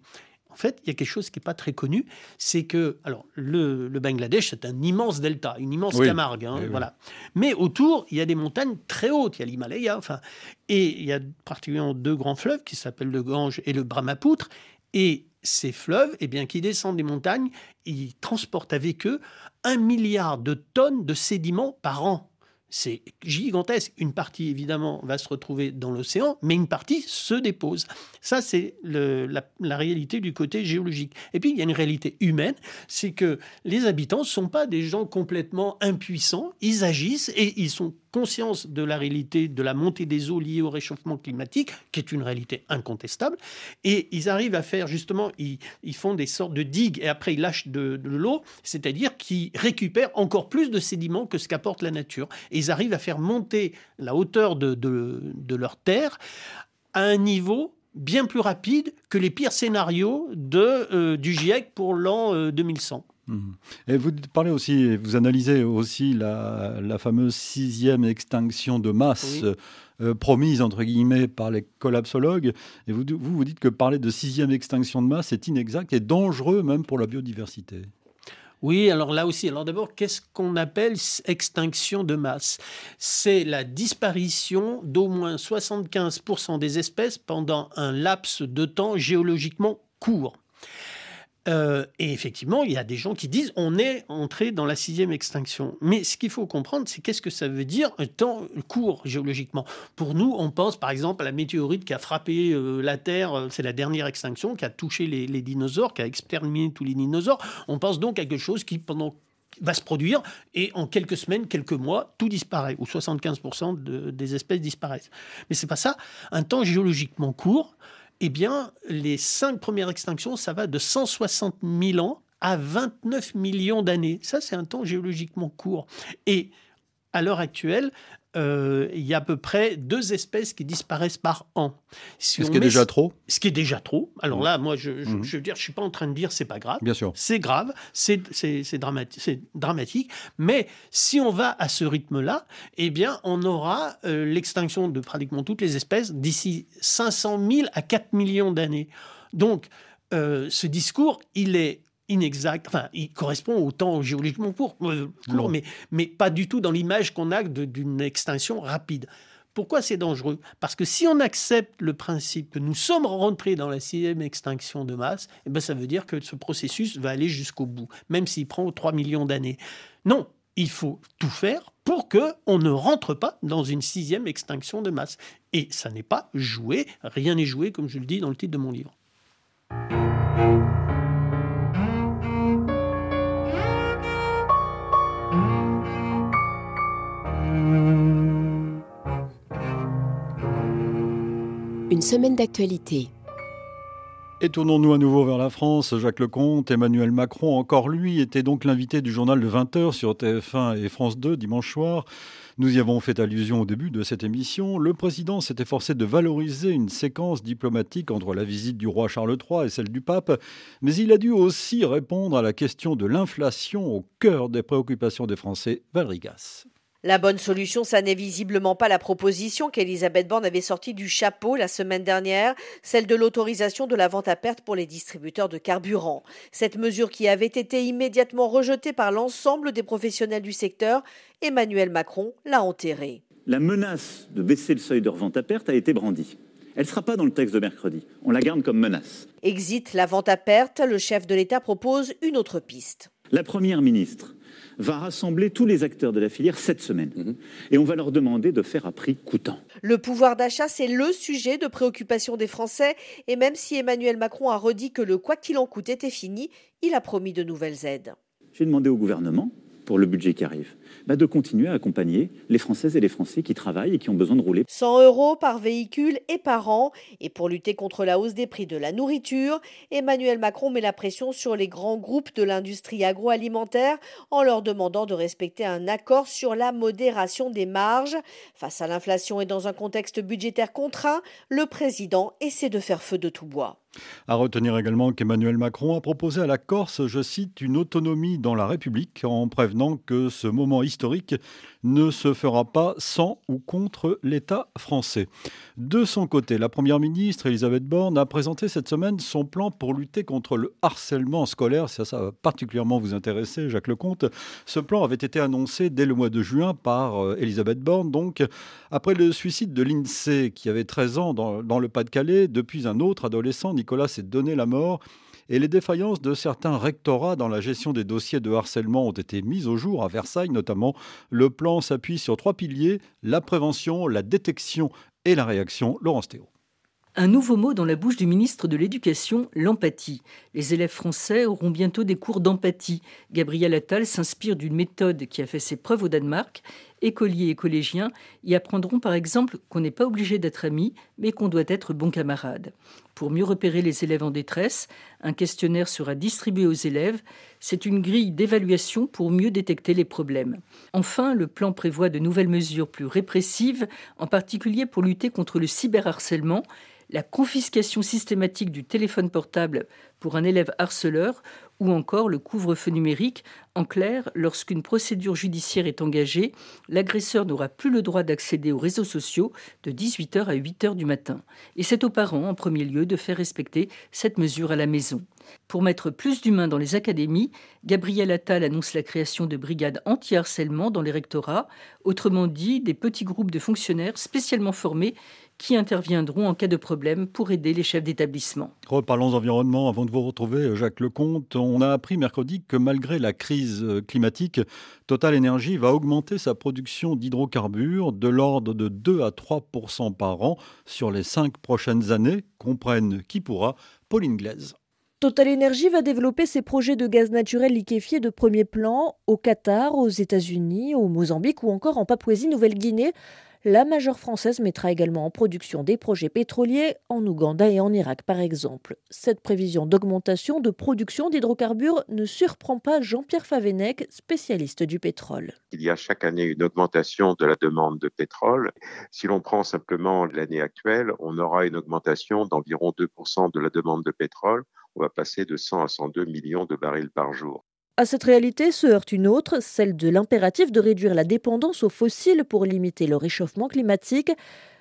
En fait, il y a quelque chose qui n'est pas très connu, c'est que alors le, Bangladesh, c'est un immense delta, une immense Camargue, hein, voilà. Mais autour, il y a des montagnes très hautes, il y a l'Himalaya, enfin, et il y a particulièrement deux grands fleuves qui s'appellent le Gange et le Brahmapoutre, et ces fleuves, eh bien, qui descendent des montagnes, ils transportent avec eux un milliard de tonnes de sédiments par an c'est gigantesque. Une partie, évidemment, va se retrouver dans l'océan, mais une partie se dépose. Ça, c'est la, réalité du côté géologique. Et puis, il y a une réalité humaine, c'est que les habitants ne sont pas des gens complètement impuissants, ils agissent et ils sont conscience de la réalité de la montée des eaux liées au réchauffement climatique, qui est une réalité incontestable. Et ils arrivent à faire justement, ils, font des sortes de digues et après ils lâchent de, l'eau, c'est-à-dire qu'ils récupèrent encore plus de sédiments que ce qu'apporte la nature. Et ils arrivent à faire monter la hauteur de, leur terre à un niveau bien plus rapide que les pires scénarios de, du GIEC pour l'an 2100. Mhm. Et vous parlez aussi, vous analysez aussi la, fameuse sixième extinction de masse euh, promise entre guillemets par les collapsologues. Et vous, vous, vous dites que parler de sixième extinction de masse est inexact et dangereux même pour la biodiversité. Oui, alors là aussi, alors d'abord, qu'est-ce qu'on appelle extinction de masse? C'est la disparition d'au moins 75% des espèces pendant un laps de temps géologiquement court. Euh, et effectivement, il y a des gens qui disent on est entré dans la sixième extinction. Mais ce qu'il faut comprendre, c'est qu'est-ce que ça veut dire un temps court géologiquement? Pour nous, on pense par exemple à la météorite qui a frappé euh, la Terre, euh, c'est la dernière extinction, qui a touché les, dinosaures, qui a exterminé tous les dinosaures. On pense donc à quelque chose qui pendant va se produire et en quelques semaines, quelques mois, tout disparaît ou 75% des espèces disparaissent. Mais c'est pas ça. Un temps géologiquement court, eh bien, les cinq premières extinctions, ça va de 160 000 ans à 29 millions d'années. Ça, c'est un temps géologiquement court. Et à l'heure actuelle, euh, il y a à peu près deux espèces qui disparaissent par an. ce qui est déjà trop? Ce qui est déjà trop. Alors mmh. là, moi, je, mmh. je, veux dire, je suis pas en train de dire c'est pas grave. Bien sûr. C'est grave, c'est dramatique, dramatique. Mais si on va à ce rythme-là, eh bien, on aura euh, l'extinction de pratiquement toutes les espèces d'ici 500 000 à 4 millions d'années. Donc, euh, ce discours, il est inexact, enfin, il correspond au temps géologiquement court, euh, mais, mais pas du tout dans l'image qu'on a d'une extinction rapide. Pourquoi c'est dangereux? Parce que si on accepte le principe que nous sommes rentrés dans la sixième extinction de masse, eh ben ça veut dire que ce processus va aller jusqu'au bout, même s'il prend 3 millions d'années. Non, il faut tout faire pour que on ne rentre pas dans une sixième extinction de masse. Et ça n'est pas joué, rien n'est joué, comme je le dis dans le titre de mon livre. Une semaine d'actualité. Et tournons-nous à nouveau vers la France. Jacques Lecomte, Emmanuel Macron, encore lui, était donc l'invité du journal de 20h sur TF1 et France 2 dimanche soir. Nous y avons fait allusion au début de cette émission. Le président s'était forcé de valoriser une séquence diplomatique entre la visite du roi Charles III et celle du pape, mais il a dû aussi répondre à la question de l'inflation au cœur des préoccupations des Français. Valérie la bonne solution, ça n'est visiblement pas la proposition qu'Elisabeth Borne avait sortie du chapeau la semaine dernière, celle de l'autorisation de la vente à perte pour les distributeurs de carburant. Cette mesure qui avait été immédiatement rejetée par l'ensemble des professionnels du secteur, Emmanuel Macron l'a enterrée. La menace de baisser le seuil de revente à perte a été brandie. Elle ne sera pas dans le texte de mercredi. On la garde comme menace. Exit la vente à perte, le chef de l'État propose une autre piste. La Première ministre va rassembler tous les acteurs de la filière cette semaine. Mhm. Et on va leur demander de faire à prix coûtant. Le pouvoir d'achat, c'est le sujet de préoccupation des Français. Et même si Emmanuel Macron a redit que le quoi qu'il en coûte était fini, il a promis de nouvelles aides. J'ai demandé au gouvernement, pour le budget qui arrive, bah, de continuer à accompagner les Françaises et les Français qui travaillent et qui ont besoin de rouler. 100 euros par véhicule et par an. Et pour lutter contre la hausse des prix de la nourriture, Emmanuel Macron met la pression sur les grands groupes de l'industrie agroalimentaire en leur demandant de respecter un accord sur la modération des marges. Face à l'inflation et dans un contexte budgétaire contraint, le président essaie de faire feu de tout bois. À retenir également qu'Emmanuel Macron a proposé à la Corse, je cite, une autonomie dans la République en prévenant que ce moment historique ne se fera pas sans ou contre l'État français. De son côté, la Première ministre Elisabeth Borne a présenté cette semaine son plan pour lutter contre le harcèlement scolaire. Ça, ça va particulièrement vous intéresser, Jacques Lecomte. Ce plan avait été annoncé dès le mois de juin par euh, Elisabeth Borne, donc après le suicide de l'INSEE qui avait 13 ans dans, dans le Pas-de-Calais, depuis un autre adolescent, Nicolas, s'est donné la mort et les défaillances de certains rectorats dans la gestion des dossiers de harcèlement ont été mises au jour à Versailles notamment. Le plan s'appuie sur trois piliers, la prévention, la détection et la réaction. Laurence Théo. Un nouveau mot dans la bouche du ministre de l'Éducation, l'empathie. Les élèves français auront bientôt des cours d'empathie. Gabriel Attal s'inspire d'une méthode qui a fait ses preuves au Danemark. Écoliers et collégiens y apprendront par exemple qu'on n'est pas obligé d'être amis, mais qu'on doit être bon camarade. Pour mieux repérer les élèves en détresse. Un questionnaire sera distribué aux élèves. C'est une grille d'évaluation pour mieux détecter les problèmes. Enfin, le plan prévoit de nouvelles mesures plus répressives, en particulier pour lutter contre le cyberharcèlement la confiscation systématique du téléphone portable pour un élève harceleur ou encore le couvre-feu numérique. En clair, lorsqu'une procédure judiciaire est engagée, l'agresseur n'aura plus le droit d'accéder aux réseaux sociaux de 18h à 8h du matin. Et c'est aux parents, en premier lieu, de faire respecter cette mesure à la maison. Pour mettre plus d'humains dans les académies, Gabriel Attal annonce la création de brigades anti-harcèlement dans les rectorats, autrement dit des petits groupes de fonctionnaires spécialement formés qui interviendront en cas de problème pour aider les chefs d'établissement. Reparlons environnement avant de vous retrouver, Jacques Lecomte. On a appris mercredi que malgré la crise climatique, Total Energy va augmenter sa production d'hydrocarbures de l'ordre de 2 à 3% par an sur les cinq prochaines années, comprennent qui pourra, Pauline Glaise. Total Energy va développer ses projets de gaz naturel liquéfié de premier plan au Qatar, aux États-Unis, au Mozambique ou encore en Papouasie-Nouvelle-Guinée. La majeure française mettra également en production des projets pétroliers en Ouganda et en Irak par exemple. Cette prévision d'augmentation de production d'hydrocarbures ne surprend pas Jean-Pierre Favenec, spécialiste du pétrole. Il y a chaque année une augmentation de la demande de pétrole. Si l'on prend simplement l'année actuelle, on aura une augmentation d'environ 2% de la demande de pétrole. On va passer de 100 à 102 millions de barils par jour. À cette réalité se heurte une autre, celle de l'impératif de réduire la dépendance aux fossiles pour limiter le réchauffement climatique.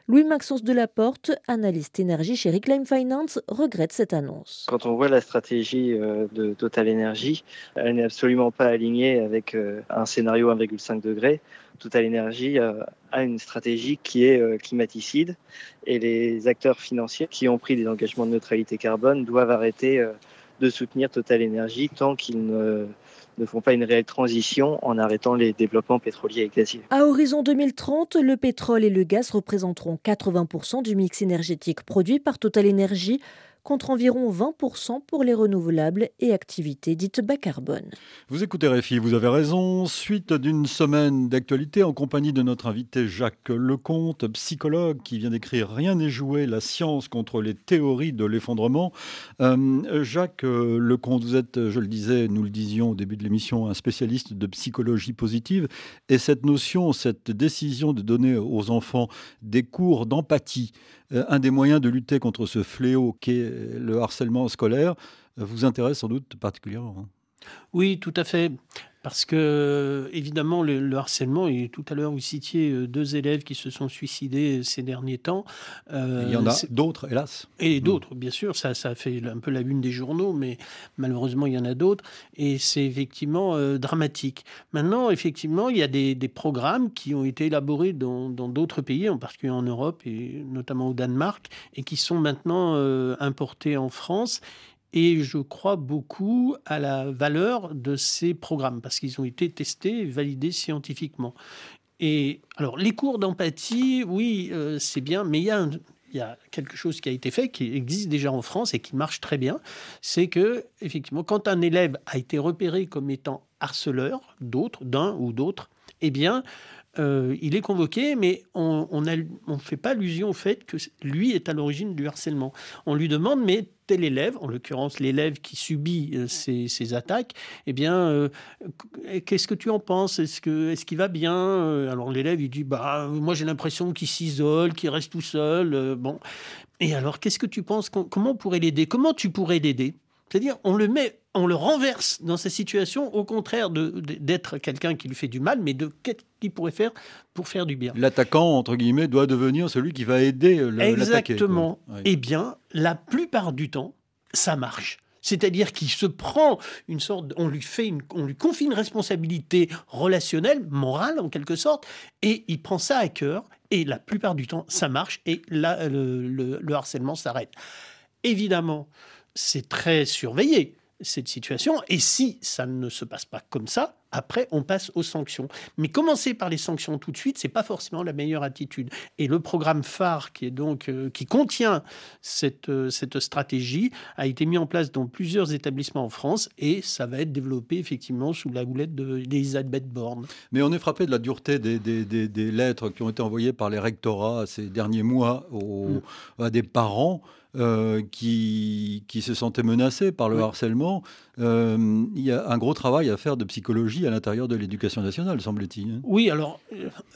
Louis-Maxence Delaporte, analyste énergie chez Reclaim Finance, regrette cette annonce. Quand on voit la stratégie euh, de Total Energy, elle n'est absolument pas alignée avec euh, un scénario 1,5 degré. Total Energy euh, a une stratégie qui est climaticide et les acteurs financiers qui ont pris des engagements de neutralité carbone doivent arrêter de soutenir Total Energy tant qu'ils ne ne font pas une réelle transition en arrêtant les développements pétroliers et gaziers. À horizon 2030, le pétrole et le gaz représenteront 80% du mix énergétique produit par Total Energy contre environ 20% pour les renouvelables et activités dites bas carbone. Vous écoutez Réfi, vous avez raison. Suite d'une semaine d'actualité en compagnie de notre invité Jacques Lecomte, psychologue qui vient d'écrire Rien n'est joué, la science contre les théories de l'effondrement. Euh, Jacques Lecomte, vous êtes, je le disais, nous le disions au début de l'émission, un spécialiste de psychologie positive. Et cette notion, cette décision de donner aux enfants des cours d'empathie, euh, un des moyens de lutter contre ce fléau qu'est le harcèlement scolaire, vous intéresse sans doute particulièrement. Oui, tout à fait. Parce que, évidemment, le, harcèlement, et tout à l'heure, vous citiez euh, deux élèves qui se sont suicidés ces derniers temps. Euh, il y en a d'autres, hélas. Et d'autres, bien sûr. Ça, ça fait un peu la une des journaux, mais malheureusement, il y en a d'autres. Et c'est effectivement euh, dramatique. Maintenant, effectivement, il y a des, programmes qui ont été élaborés dans d'autres pays, en particulier en Europe et notamment au Danemark, et qui sont maintenant importés en France et je crois beaucoup à la valeur de ces programmes parce qu'ils ont été testés et validés scientifiquement. Et alors, les cours d'empathie, oui, euh, c'est bien, mais il y a y a quelque chose qui a été fait, qui existe déjà en France et qui marche très bien, c'est que effectivement, quand un élève a été repéré comme étant harceleur d'autres, d'un ou d'autres, eh bien, euh, il est convoqué, mais on ne on fait pas allusion au fait que lui est à l'origine du harcèlement. On lui demande, mais tel élève, en l'occurrence l'élève qui subit euh, ces, attaques, eh bien, euh, qu'est-ce que tu en penses? Est-ce que est-ce qu'il va bien? Alors l'élève il dit, bah moi j'ai l'impression qu'il s'isole, qu'il reste tout seul. bon, et alors qu'est-ce que tu penses? Comment on pourrait l'aider? Comment tu pourrais l'aider? C'est-à-dire, on le met, on le renverse dans sa situation, au contraire d'être quelqu'un qui lui fait du mal, mais de qu'est-ce qu'il pourrait faire pour faire du bien? L'attaquant, entre guillemets, doit devenir celui qui va aider l'attaqué. Exactement. Eh bien, la plupart du temps, ça marche. C'est-à-dire qu'il se prend une sorte, on lui fait, on lui confie une responsabilité relationnelle, morale en quelque sorte, et il prend ça à cœur. Et la plupart du temps, ça marche et là, le harcèlement s'arrête. Évidemment, c'est très surveillé cette situation. Et si ça ne se passe pas comme ça, après, on passe aux sanctions. Mais commencer par les sanctions tout de suite, c'est pas forcément la meilleure attitude. Et le programme phare, qui est donc euh, qui contient cette, euh, cette stratégie, a été mis en place dans plusieurs établissements en France et ça va être développé effectivement sous la houlette d'Elisabeth Borne. Mais on est frappé de la dureté des, des, des, lettres qui ont été envoyées par les rectorats ces derniers mois aux, mm. à des parents euh, qui, qui se sentaient menacés par le harcèlement. Euh, il y a un gros travail à faire de psychologie à l'intérieur de l'éducation nationale, semble-t-il. Hein. Oui, alors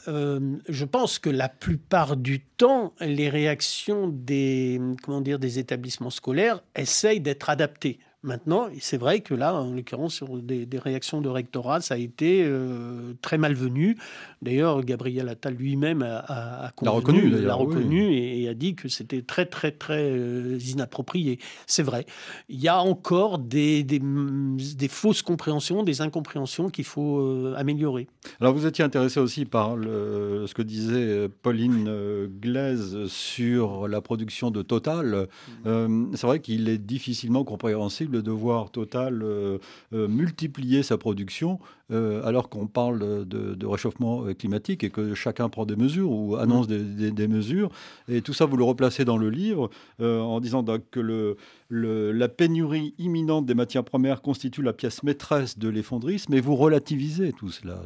je pense que la plupart du temps, les réactions des, comment dire, des établissements scolaires essayent d'être adaptées. Maintenant, c'est vrai que là, en l'occurrence, sur des, réactions de rectorat, ça a été euh, très malvenu. D'ailleurs, Gabriel Attal lui-même a, reconnu, l'a reconnu et, a dit que c'était très, très, très euh, inapproprié. C'est vrai. Il y a encore des, des, fausses compréhensions, des incompréhensions qu'il faut euh, améliorer. Alors, vous étiez intéressé aussi par le, ce que disait Pauline Glaise sur la production de Total. Mmh. c'est vrai qu'il est difficilement compréhensible le devoir Total euh, euh, multiplier sa production euh, alors qu'on parle de, réchauffement climatique et que chacun prend des mesures ou annonce mmh. des, mesures. Et tout ça, vous le replacez dans le livre en disant que le, la pénurie imminente des matières premières constitue la pièce maîtresse de l'effondrisme, mais vous relativisez tout cela.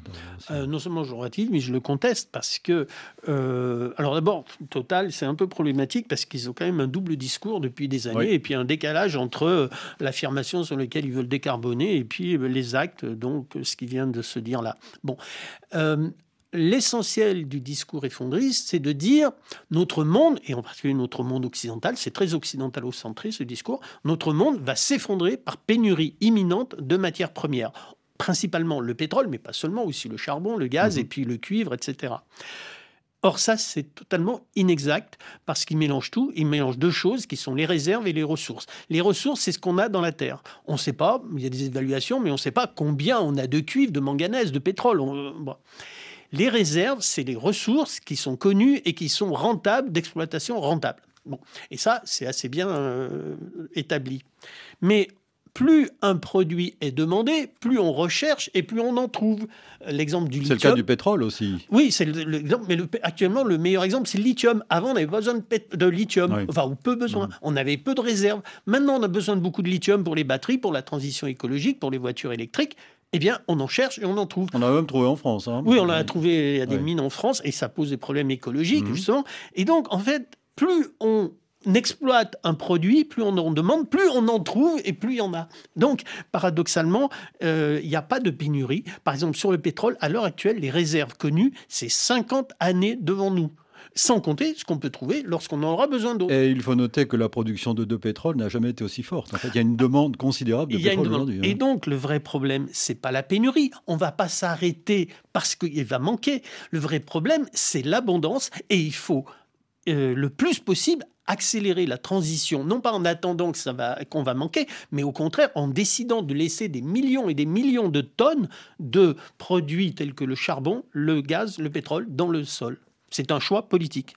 non seulement je relativise, mais je le conteste parce que, alors d'abord, Total, c'est un peu problématique parce qu'ils ont quand même un double discours depuis des années et puis un décalage entre la affirmations sur lesquelles ils veulent décarboner et puis euh, les actes, donc ce qui vient de se dire là. Bon. Euh, l'essentiel du discours effondriste, c'est de dire notre monde, et en particulier notre monde occidental, c'est très occidentalo-centré ce discours, notre monde va s'effondrer par pénurie imminente de matières premières, principalement le pétrole, mais pas seulement, aussi le charbon, le gaz, mmh et puis le cuivre, etc. Or, ça, c'est totalement inexact parce qu'il mélange tout. Il mélange deux choses qui sont les réserves et les ressources. Les ressources, c'est ce qu'on a dans la Terre. On ne sait pas, il y a des évaluations, mais on ne sait pas combien on a de cuivre, de manganèse, de pétrole. Les réserves, c'est les ressources qui sont connues et qui sont rentables, d'exploitation rentable. Bon. Et ça, c'est assez bien euh, établi. Mais plus un produit est demandé, plus on recherche et plus on en trouve. L'exemple du lithium. C'est le cas du pétrole aussi. Oui, c'est l'exemple. Mais actuellement, le meilleur exemple, c'est le lithium. Avant, on avait besoin de, lithium, enfin, ou peu besoin. On avait peu de réserves. Maintenant, on a besoin de beaucoup de lithium pour les batteries, pour la transition écologique, pour les voitures électriques. Eh bien, on en cherche et on en trouve. On a même trouvé en France. Hein. Oui, on a trouvé, il y a des mines en France et ça pose des problèmes écologiques, mhm. justement. Et donc, en fait, plus on exploite un produit, plus on en demande, plus on en trouve et plus il y en a. Donc, paradoxalement, euh, il n'y a pas de pénurie. Par exemple, sur le pétrole, à l'heure actuelle, les réserves connues, c'est 50 années devant nous sans compter ce qu'on peut trouver lorsqu'on en aura besoin d'eau. Et il faut noter que la production de, pétrole n'a jamais été aussi forte. En fait, il y a une demande considérable de pétrole aujourd'hui. Et hein. donc, le vrai problème, c'est pas la pénurie. On va pas s'arrêter parce qu'il va manquer. Le vrai problème, c'est l'abondance et il faut euh, le plus possible accélérer la transition, non pas en attendant va, qu'on va manquer, mais au contraire en décidant de laisser des millions et des millions de tonnes de produits tels que le charbon, le gaz, le pétrole dans le sol. C'est un choix politique.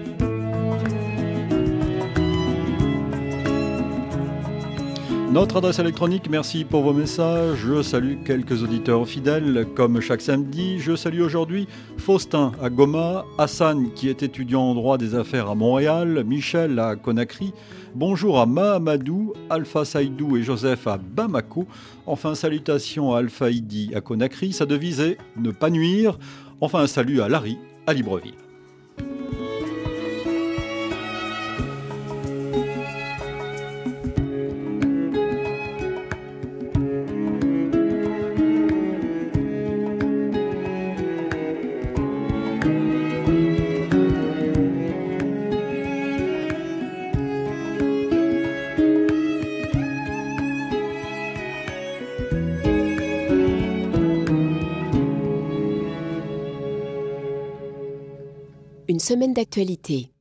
Notre adresse électronique, merci pour vos messages. Je salue quelques auditeurs fidèles, comme chaque samedi. Je salue aujourd'hui Faustin à Goma, Hassan qui est étudiant en droit des affaires à Montréal, Michel à Conakry. Bonjour à Mahamadou, Alpha Saïdou et Joseph à Bamako. Enfin, salutations à Alpha Idi à Conakry. Sa devise est ne pas nuire. Enfin, salut à Larry à Libreville. Semaine d'actualité.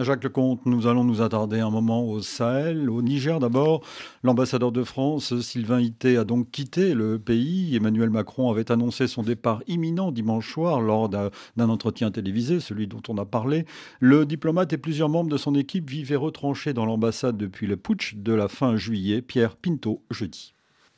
Jacques Lecomte, nous allons nous attarder un moment au Sahel, au Niger d'abord. L'ambassadeur de France, Sylvain Ité, a donc quitté le pays. Emmanuel Macron avait annoncé son départ imminent dimanche soir lors d'un entretien télévisé, celui dont on a parlé. Le diplomate et plusieurs membres de son équipe vivaient retranchés dans l'ambassade depuis le putsch de la fin juillet. Pierre Pinto, jeudi.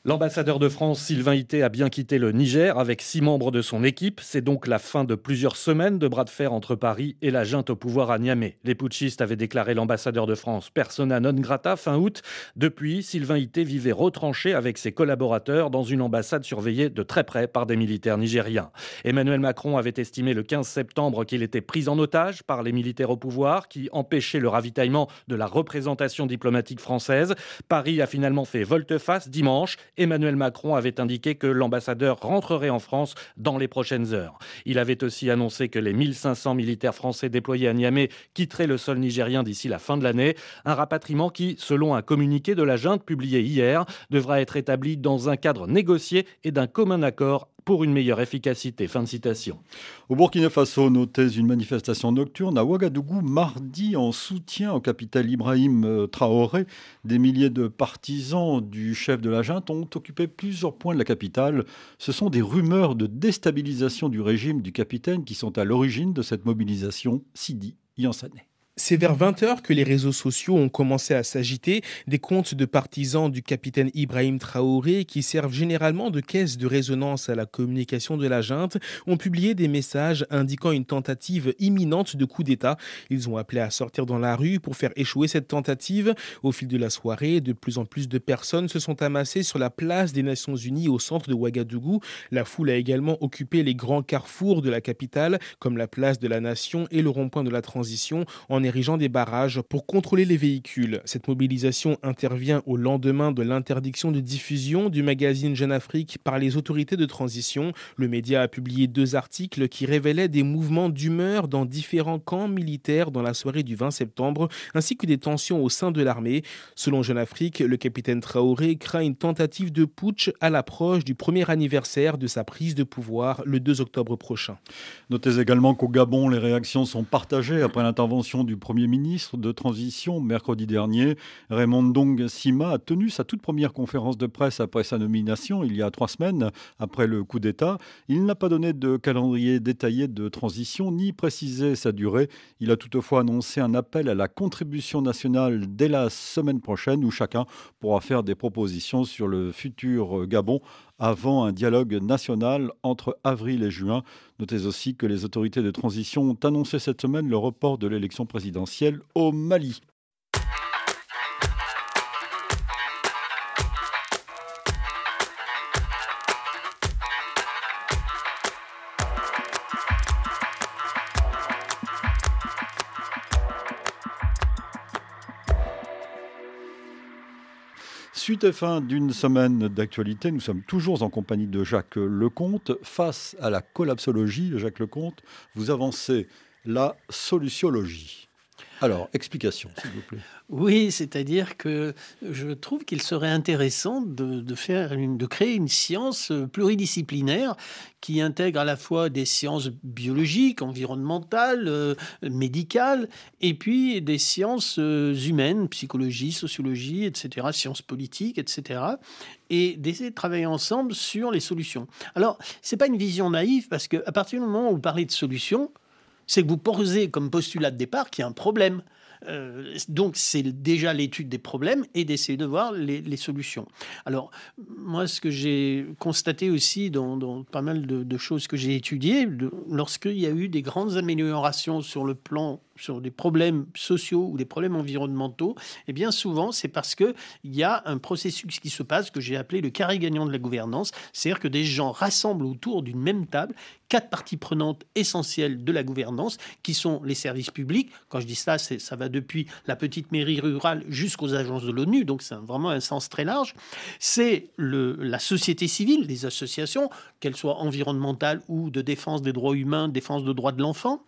L'ambassadeur de France, Sylvain Ité, a bien quitté le Niger avec six membres de son équipe. C'est donc la fin de plusieurs semaines de bras de fer entre Paris et la junte au pouvoir à Niamey. Les putschistes avaient déclaré l'ambassadeur de France persona non grata fin août. Depuis, Sylvain Ité vivait retranché avec ses collaborateurs dans une ambassade surveillée de très près par des militaires nigériens. Emmanuel Macron avait estimé le 15 septembre qu'il était pris en otage par les militaires au pouvoir qui empêchaient le ravitaillement de la représentation diplomatique française. Paris a finalement fait volte-face dimanche Emmanuel Macron avait indiqué que l'ambassadeur rentrerait en France dans les prochaines heures. Il avait aussi annoncé que les 1500 militaires français déployés à Niamey quitteraient le sol nigérien d'ici la fin de l'année. Un rapatriement qui, selon un communiqué de la junte publié hier, devra être établi dans un cadre négocié et d'un commun accord pour une meilleure efficacité. Fin de citation. Au Burkina Faso, notez une manifestation nocturne à Ouagadougou mardi en soutien au capitaine Ibrahim euh, Traoré. Des milliers de partisans du chef de la junte ont occupé plusieurs points de la capitale. Ce sont des rumeurs de déstabilisation du régime du capitaine qui sont à l'origine de cette mobilisation. Sidi Yansane. C'est vers 20h que les réseaux sociaux ont commencé à s'agiter. Des comptes de partisans du capitaine Ibrahim Traoré, qui servent généralement de caisse de résonance à la communication de la junte, ont publié des messages indiquant une tentative imminente de coup d'État. Ils ont appelé à sortir dans la rue pour faire échouer cette tentative. Au fil de la soirée, de plus en plus de personnes se sont amassées sur la place des Nations Unies au centre de Ouagadougou. La foule a également occupé les grands carrefours de la capitale, comme la place de la Nation et le rond-point de la Transition, érigeant des barrages pour contrôler les véhicules. Cette mobilisation intervient au lendemain de l'interdiction de diffusion du magazine Jeune Afrique par les autorités de transition. Le média a publié deux articles qui révélaient des mouvements d'humeur dans différents camps militaires dans la soirée du 20 septembre, ainsi que des tensions au sein de l'armée. Selon Jeune Afrique, le capitaine Traoré craint une tentative de putsch à l'approche du premier anniversaire de sa prise de pouvoir le 2 octobre prochain. Notez également qu'au Gabon, les réactions sont partagées après l'intervention du Premier ministre de transition mercredi dernier. Raymond Dong Sima a tenu sa toute première conférence de presse après sa nomination il y a trois semaines après le coup d'État. Il n'a pas donné de calendrier détaillé de transition ni précisé sa durée. Il a toutefois annoncé un appel à la contribution nationale dès la semaine prochaine où chacun pourra faire des propositions sur le futur Gabon avant un dialogue national entre avril et juin. Notez aussi que les autorités de transition ont annoncé cette semaine le report de l'élection présidentielle au Mali. Suite et fin d'une semaine d'actualité, nous sommes toujours en compagnie de Jacques Lecomte. Face à la collapsologie, Jacques Lecomte, vous avancez la solutionologie. Alors, explication, s'il vous plaît. Oui, c'est-à-dire que je trouve qu'il serait intéressant de, créer une science pluridisciplinaire qui intègre à la fois des sciences biologiques, environnementales, euh, médicales, et puis des sciences euh, humaines, psychologie, sociologie, etc., sciences politiques, etc., et d'essayer de travailler ensemble sur les solutions. Alors, c'est pas une vision naïve parce qu'à partir du moment où vous parlez de solutions, c'est que vous posez comme postulat de départ qu'il y a un problème. Euh, donc c'est déjà l'étude des problèmes et d'essayer de voir les, solutions. Alors moi, ce que j'ai constaté aussi dans, pas mal de, choses que j'ai étudiées, lorsqu'il y a eu des grandes améliorations sur le plan sur des problèmes sociaux ou des problèmes environnementaux, et eh bien souvent c'est parce que il y a un processus qui se passe que j'ai appelé le carré gagnant de la gouvernance, c'est-à-dire que des gens rassemblent autour d'une même table quatre parties prenantes essentielles de la gouvernance, qui sont les services publics. Quand je dis ça, ça va depuis la petite mairie rurale jusqu'aux agences de l'ONU, donc c'est vraiment un sens très large. C'est la société civile, les associations, qu'elles soient environnementales ou de défense des droits humains, défense des droits de l'enfant.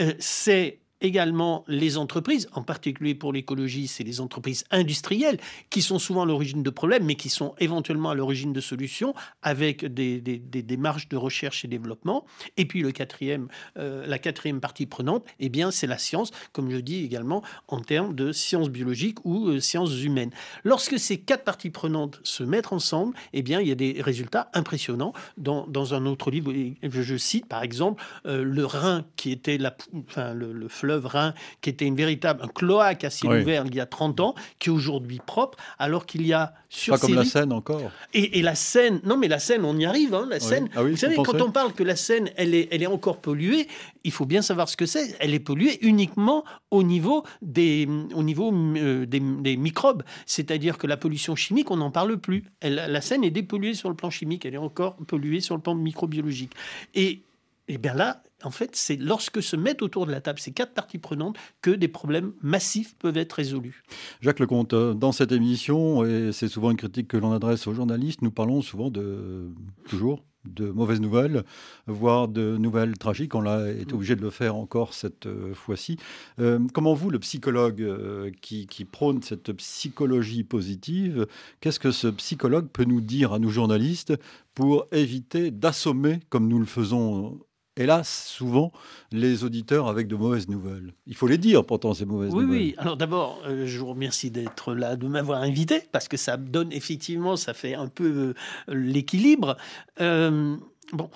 Euh, c'est également les entreprises, en particulier pour l'écologie, c'est les entreprises industrielles qui sont souvent à l'origine de problèmes, mais qui sont éventuellement à l'origine de solutions avec des, démarches de recherche et développement. Et puis le quatrième, euh, la quatrième partie prenante, eh bien, c'est la science, comme je dis également en termes de sciences biologiques ou euh, sciences humaines. Lorsque ces quatre parties prenantes se mettent ensemble, eh bien, il y a des résultats impressionnants. Dans, dans un autre livre, je, cite par exemple euh, le rein qui était la, enfin, le fleuve fleuve Rhin, qui était une véritable un cloaque à ciel ouvert il y a 30 ans, qui est aujourd'hui propre, alors qu'il y a sur Pas comme la Seine encore. Et, la Seine, non mais la Seine, on y arrive, hein, la Seine. Ah vous savez, quand on parle que la Seine, elle est, elle est encore polluée, il faut bien savoir ce que c'est. Elle est polluée uniquement au niveau des, au niveau, euh, des, microbes. C'est-à-dire que la pollution chimique, on n'en parle plus. la Seine est dépolluée sur le plan chimique, elle est encore polluée sur le plan microbiologique. Et, et bien là, en fait, c'est lorsque se mettent autour de la table ces quatre parties prenantes que des problèmes massifs peuvent être résolus. Jacques Lecomte, euh, dans cette émission, et c'est souvent une critique que l'on adresse aux journalistes, nous parlons souvent de, toujours, de mauvaises nouvelles, voire de nouvelles tragiques. On a été obligé de le faire encore cette euh, fois-ci. Euh, comment vous, le psychologue qui, qui, prône cette psychologie positive, qu'est-ce que ce psychologue peut nous dire à nous journalistes pour éviter d'assommer, comme nous le faisons hélas, souvent, les auditeurs avec de mauvaises nouvelles. Il faut les dire pourtant, ces mauvaises nouvelles. Oui, oui. Alors d'abord, euh, je vous remercie d'être là, de m'avoir invité, parce que ça donne effectivement, ça fait un peu euh, l'équilibre. Euh, bon.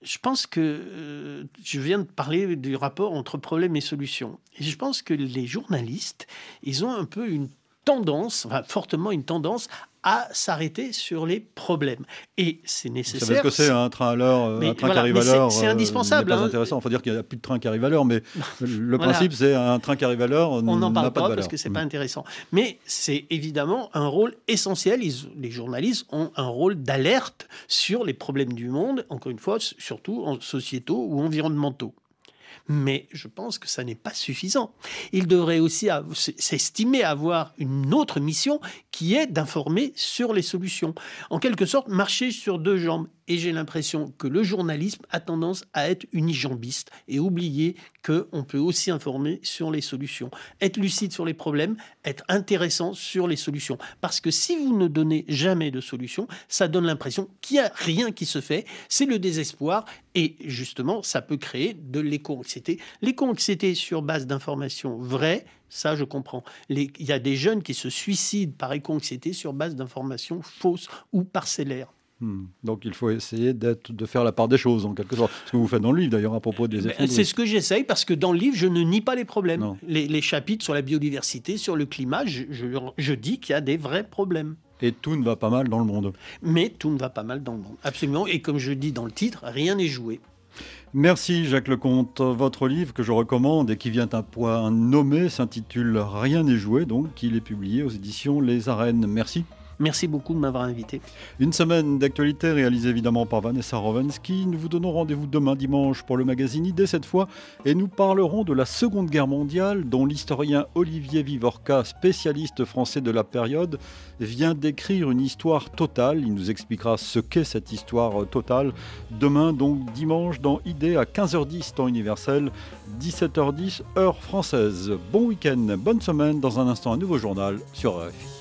Je pense que je viens de parler du rapport entre problème et solution. Et je pense que les journalistes, ils ont un peu une tendance, enfin, fortement une tendance à s'arrêter sur les problèmes. Et c'est nécessaire. Vous savez ce que c'est un train à l'heure, un train qui arrive à l'heure C'est indispensable. C'est hein. intéressant. Il faut dire qu'il n'y a plus de train qui arrive à l'heure, mais le principe, c'est un train qui arrive à l'heure. On n'en parle pas, parce que c'est pas mm. intéressant. Mais c'est évidemment un rôle essentiel. les journalistes ont un rôle d'alerte sur les problèmes du monde, encore une fois, surtout en sociétaux ou environnementaux mais je pense que ça n'est pas suffisant. Il devrait aussi s'estimer avoir une autre mission qui est d'informer sur les solutions. En quelque sorte, marcher sur deux jambes et j'ai l'impression que le journalisme a tendance à être unijambiste et oublier qu'on peut aussi informer sur les solutions. Être lucide sur les problèmes, être intéressant sur les solutions. Parce que si vous ne donnez jamais de solution, ça donne l'impression qu'il n'y a rien qui se fait, c'est le désespoir et justement, ça peut créer de l'éco-anxiété. L'éco-anxiété sur base d'informations vraies, ça, je comprends. il y a des jeunes qui se suicident par éco-anxiété sur base d'informations fausses ou parcellaires. Hmm. Donc il faut essayer de faire la part des choses en quelque sorte. Ce que vous faites dans le livre d'ailleurs à propos des effets. C'est ce que j'essaye parce que dans le livre je ne nie pas les problèmes. Les, chapitres sur la biodiversité, sur le climat, je, dis qu'il y a des vrais problèmes. Et tout ne va pas mal dans le monde. Mais tout ne va pas mal dans le monde, absolument. Et comme je dis dans le titre, rien n'est joué. Merci Jacques Lecomte. Votre livre que je recommande et qui vient un point nommé s'intitule Rien n'est joué, donc il est publié aux éditions Les Arènes. Merci. Merci beaucoup de m'avoir invité. Une semaine d'actualité réalisée évidemment par Vanessa Rovensky. Nous vous donnons rendez-vous demain dimanche pour le magazine Idée cette fois et nous parlerons de la Seconde Guerre mondiale dont l'historien Olivier Vivorca, spécialiste français de la période, vient d'écrire une histoire totale. Il nous expliquera ce qu'est cette histoire totale. Demain donc dimanche dans Idée à 15h10 temps universel, 17h10 heure française. Bon week-end, bonne semaine. Dans un instant un nouveau journal sur RFI.